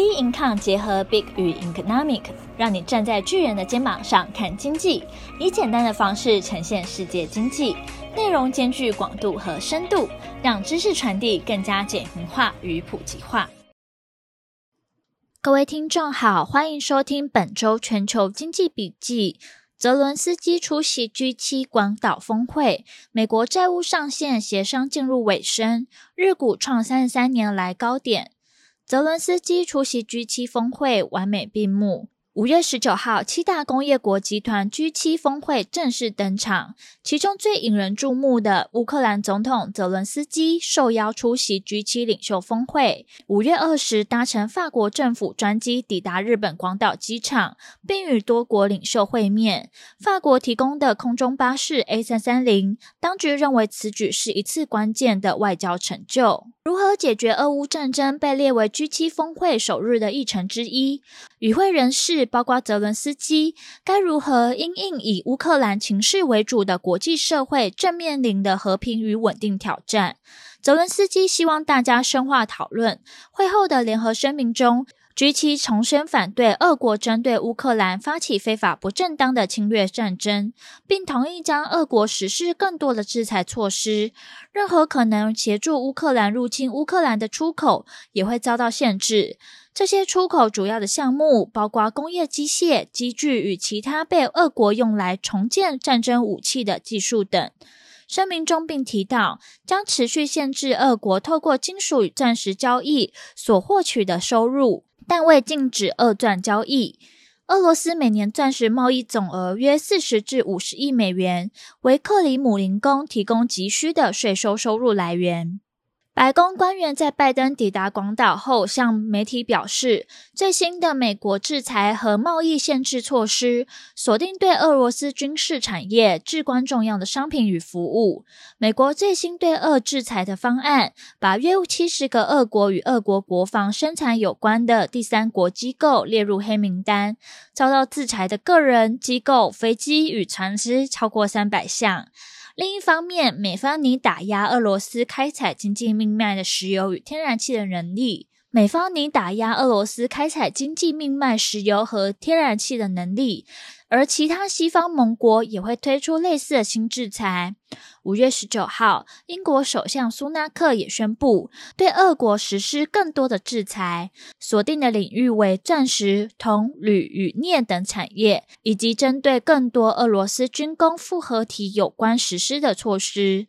Bincom 结合 Big 与 Economic，让你站在巨人的肩膀上看经济，以简单的方式呈现世界经济，内容兼具广度和深度，让知识传递更加简明化与普及化。各位听众好，欢迎收听本周全球经济笔记。泽伦斯基出席 G7 广岛峰会，美国债务上限协商进入尾声，日股创三十三年来高点。泽伦斯基出席 G7 峰会完美闭幕。五月十九号，七大工业国集团 G7 峰会正式登场。其中最引人注目的，乌克兰总统泽伦斯基受邀出席 G7 领袖峰会。五月二十，搭乘法国政府专机抵达日本广岛机场，并与多国领袖会面。法国提供的空中巴士 A 三三零，当局认为此举是一次关键的外交成就。如何解决俄乌战争被列为 G7 峰会首日的议程之一。与会人士包括泽伦斯基，该如何因应以乌克兰情势为主的国际社会正面临的和平与稳定挑战？泽伦斯基希望大家深化讨论。会后的联合声明中，G7 重申反对俄国针对乌克兰发起非法不正当的侵略战争，并同意将俄国实施更多的制裁措施。任何可能协助乌克兰入侵乌克兰的出口也会遭到限制。这些出口主要的项目包括工业机械、机具与其他被俄国用来重建战争武器的技术等。声明中并提到，将持续限制俄国透过金属与钻石交易所获取的收入。但未禁止二钻交易。俄罗斯每年钻石贸易总额约四十至五十亿美元，为克里姆林宫提供急需的税收收入来源。白宫官员在拜登抵达广岛后，向媒体表示，最新的美国制裁和贸易限制措施锁定对俄罗斯军事产业至关重要的商品与服务。美国最新对俄制裁的方案，把约七十个俄国与俄国国防生产有关的第三国机构列入黑名单，遭到制裁的个人、机构、飞机与船只超过三百项。另一方面，美方拟打压俄罗斯开采经济命脉的石油与天然气的能力。美方拟打压俄罗斯开采经济命脉石油和天然气的能力。而其他西方盟国也会推出类似的新制裁。五月十九号，英国首相苏纳克也宣布对俄国实施更多的制裁，锁定的领域为钻石、铜、铝与镍等产业，以及针对更多俄罗斯军工复合体有关实施的措施。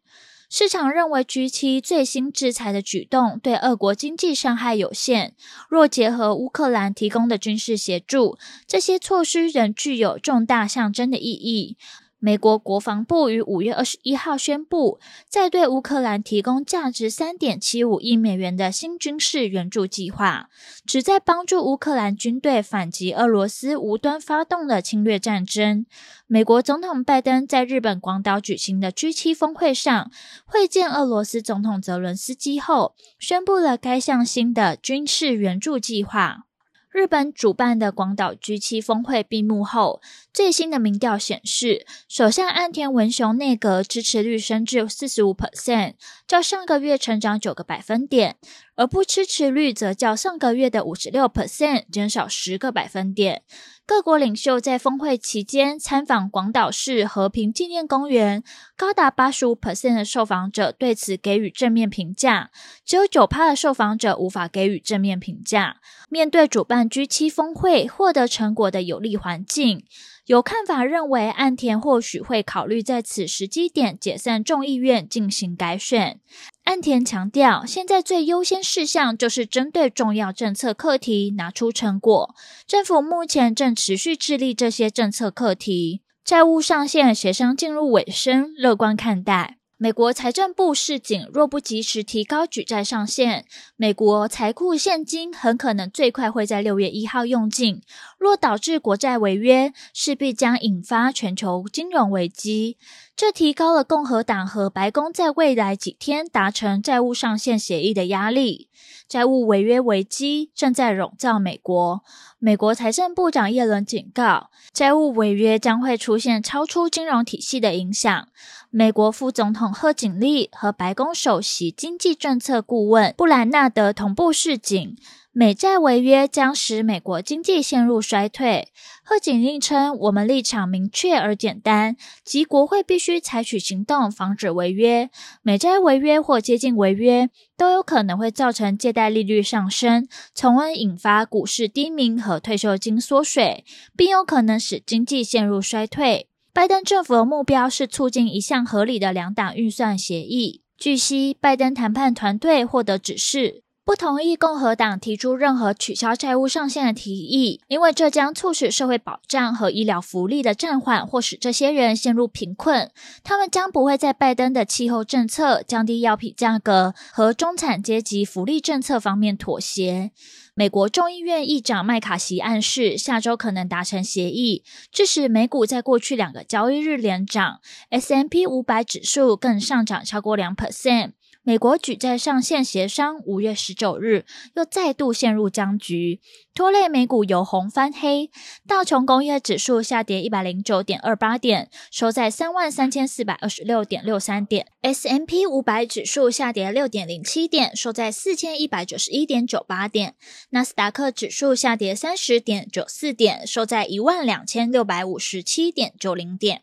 市场认为，G7 最新制裁的举动对俄国经济伤害有限。若结合乌克兰提供的军事协助，这些措施仍具有重大象征的意义。美国国防部于五月二十一号宣布，在对乌克兰提供价值三点七五亿美元的新军事援助计划，旨在帮助乌克兰军队反击俄罗斯无端发动的侵略战争。美国总统拜登在日本广岛举行的 G7 峰会上会见俄罗斯总统泽伦斯基后，宣布了该项新的军事援助计划。日本主办的广岛 G7 峰会闭幕后，最新的民调显示，首相岸田文雄内阁支持率升至四十五 percent，较上个月成长九个百分点，而不支持率则较上个月的五十六 percent 减少十个百分点。各国领袖在峰会期间参访广岛市和平纪念公园，高达八十五 percent 的受访者对此给予正面评价，只有九趴的受访者无法给予正面评价。面对主办 G7 峰会获得成果的有利环境，有看法认为岸田或许会考虑在此时机点解散众议院进行改选。岸田强调，现在最优先事项就是针对重要政策课题拿出成果。政府目前正持续致力这些政策课题。债务上限协商进入尾声，乐观看待。美国财政部示警，若不及时提高举债上限，美国财库现金很可能最快会在六月一号用尽。若导致国债违约，势必将引发全球金融危机。这提高了共和党和白宫在未来几天达成债务上限协议的压力。债务违约危机正在笼罩美国。美国财政部长耶伦警告，债务违约将会出现超出金融体系的影响。美国副总统贺锦丽和白宫首席经济政策顾问布兰纳德同步示警，美债违约将使美国经济陷入衰退。贺锦丽称：“我们立场明确而简单，即国会必须采取行动防止违约。美债违约或接近违约，都有可能会造成借贷利率上升，从而引发股市低迷和退休金缩水，并有可能使经济陷入衰退。”拜登政府的目标是促进一项合理的两党预算协议。据悉，拜登谈判团队获得指示。不同意共和党提出任何取消债务上限的提议，因为这将促使社会保障和医疗福利的暂缓，或使这些人陷入贫困。他们将不会在拜登的气候政策、降低药品价格和中产阶级福利政策方面妥协。美国众议院议长麦卡锡暗示，下周可能达成协议，致使美股在过去两个交易日连涨，S M P 五百指数更上涨超过两 percent。美国举债上限协商五月十九日又再度陷入僵局，拖累美股由红翻黑。道琼工业指数下跌一百零九点二八点，收在三万三千四百二十六点六三点 S M P 五百指数下跌六点零七点，收在四千一百九十一点九八点；纳斯达克指数下跌三十点九四点，收在一万两千六百五十七点九零点。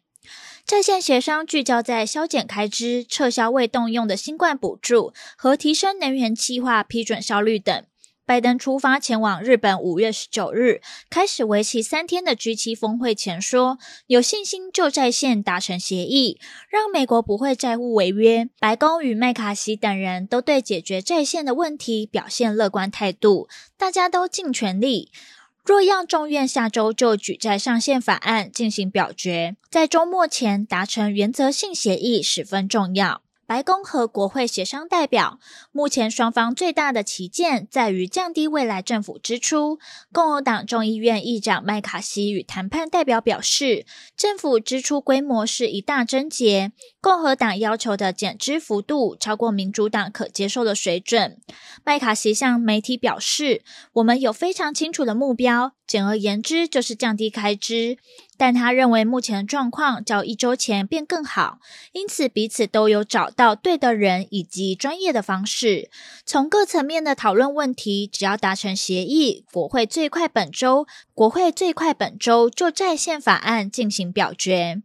在线协商聚焦在削减开支、撤销未动用的新冠补助和提升能源计划批准效率等。拜登出发前往日本，五月十九日开始为期三天的 G7 峰会前说，有信心就在线达成协议，让美国不会债务违约。白宫与麦卡锡等人都对解决在线的问题表现乐观态度，大家都尽全力。若让众院下周就举债上限法案进行表决，在周末前达成原则性协议十分重要。白宫和国会协商代表，目前双方最大的旗舰在于降低未来政府支出。共和党众议院议长麦卡锡与谈判代表表示，政府支出规模是一大症结。共和党要求的减支幅度超过民主党可接受的水准。麦卡锡向媒体表示：“我们有非常清楚的目标，简而言之就是降低开支。”但他认为目前的状况较一周前变更好，因此彼此都有找到对的人以及专业的方式。从各层面的讨论问题，只要达成协议，国会最快本周，国会最快本周就在线法案进行表决。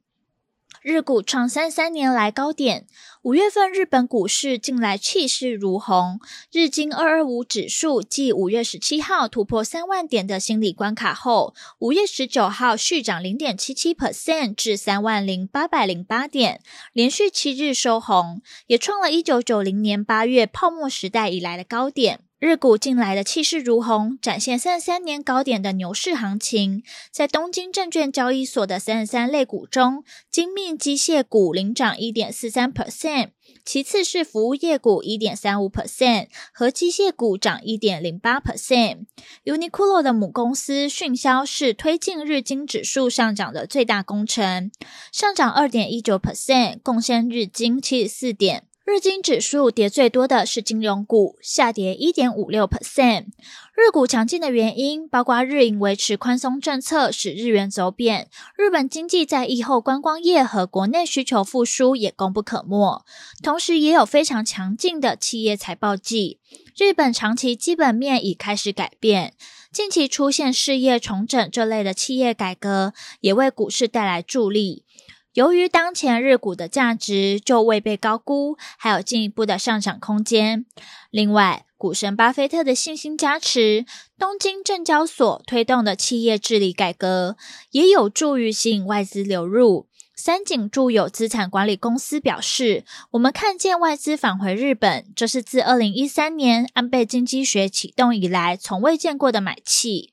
日股创三三年来高点，五月份日本股市近来气势如虹，日经二二五指数继五月十七号突破三万点的心理关卡后，五月十九号续涨零点七七 percent 至三万零八百零八点，连续七日收红，也创了一九九零年八月泡沫时代以来的高点。日股近来的气势如虹，展现三十三年高点的牛市行情。在东京证券交易所的三十三类股中，精密机械股领涨一点四三 percent，其次是服务业股一点三五 percent，和机械股涨一点零八 percent。Uniqlo 的母公司迅销是推进日经指数上涨的最大功臣，上涨二点一九 percent，贡献日经七十四点。日经指数跌最多的是金融股，下跌一点五六 percent。日股强劲的原因包括日银维持宽松政策，使日元走贬；日本经济在疫后观光业和国内需求复苏也功不可没。同时，也有非常强劲的企业财报季。日本长期基本面已开始改变，近期出现事业重整这类的企业改革，也为股市带来助力。由于当前日股的价值就未被高估，还有进一步的上涨空间。另外，股神巴菲特的信心加持，东京证交所推动的企业治理改革，也有助于吸引外资流入。三井住友资产管理公司表示：“我们看见外资返回日本，这是自二零一三年安倍经济学启动以来从未见过的买气。”